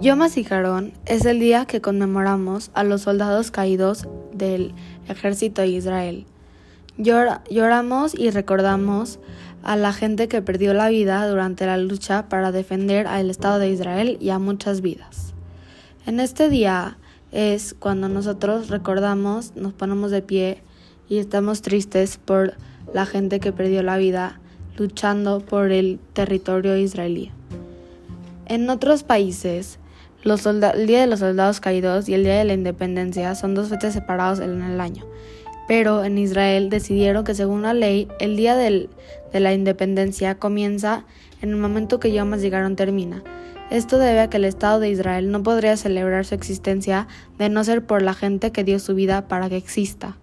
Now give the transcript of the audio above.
Yom HaZikaron es el día que conmemoramos a los soldados caídos del ejército de Israel. lloramos y recordamos a la gente que perdió la vida durante la lucha para defender al Estado de Israel y a muchas vidas. En este día es cuando nosotros recordamos, nos ponemos de pie y estamos tristes por la gente que perdió la vida luchando por el territorio israelí. En otros países, el Día de los Soldados Caídos y el Día de la Independencia son dos fechas separados en el año, pero en Israel decidieron que según la ley, el Día de la Independencia comienza en el momento que Yom llegaron termina. Esto debe a que el Estado de Israel no podría celebrar su existencia de no ser por la gente que dio su vida para que exista.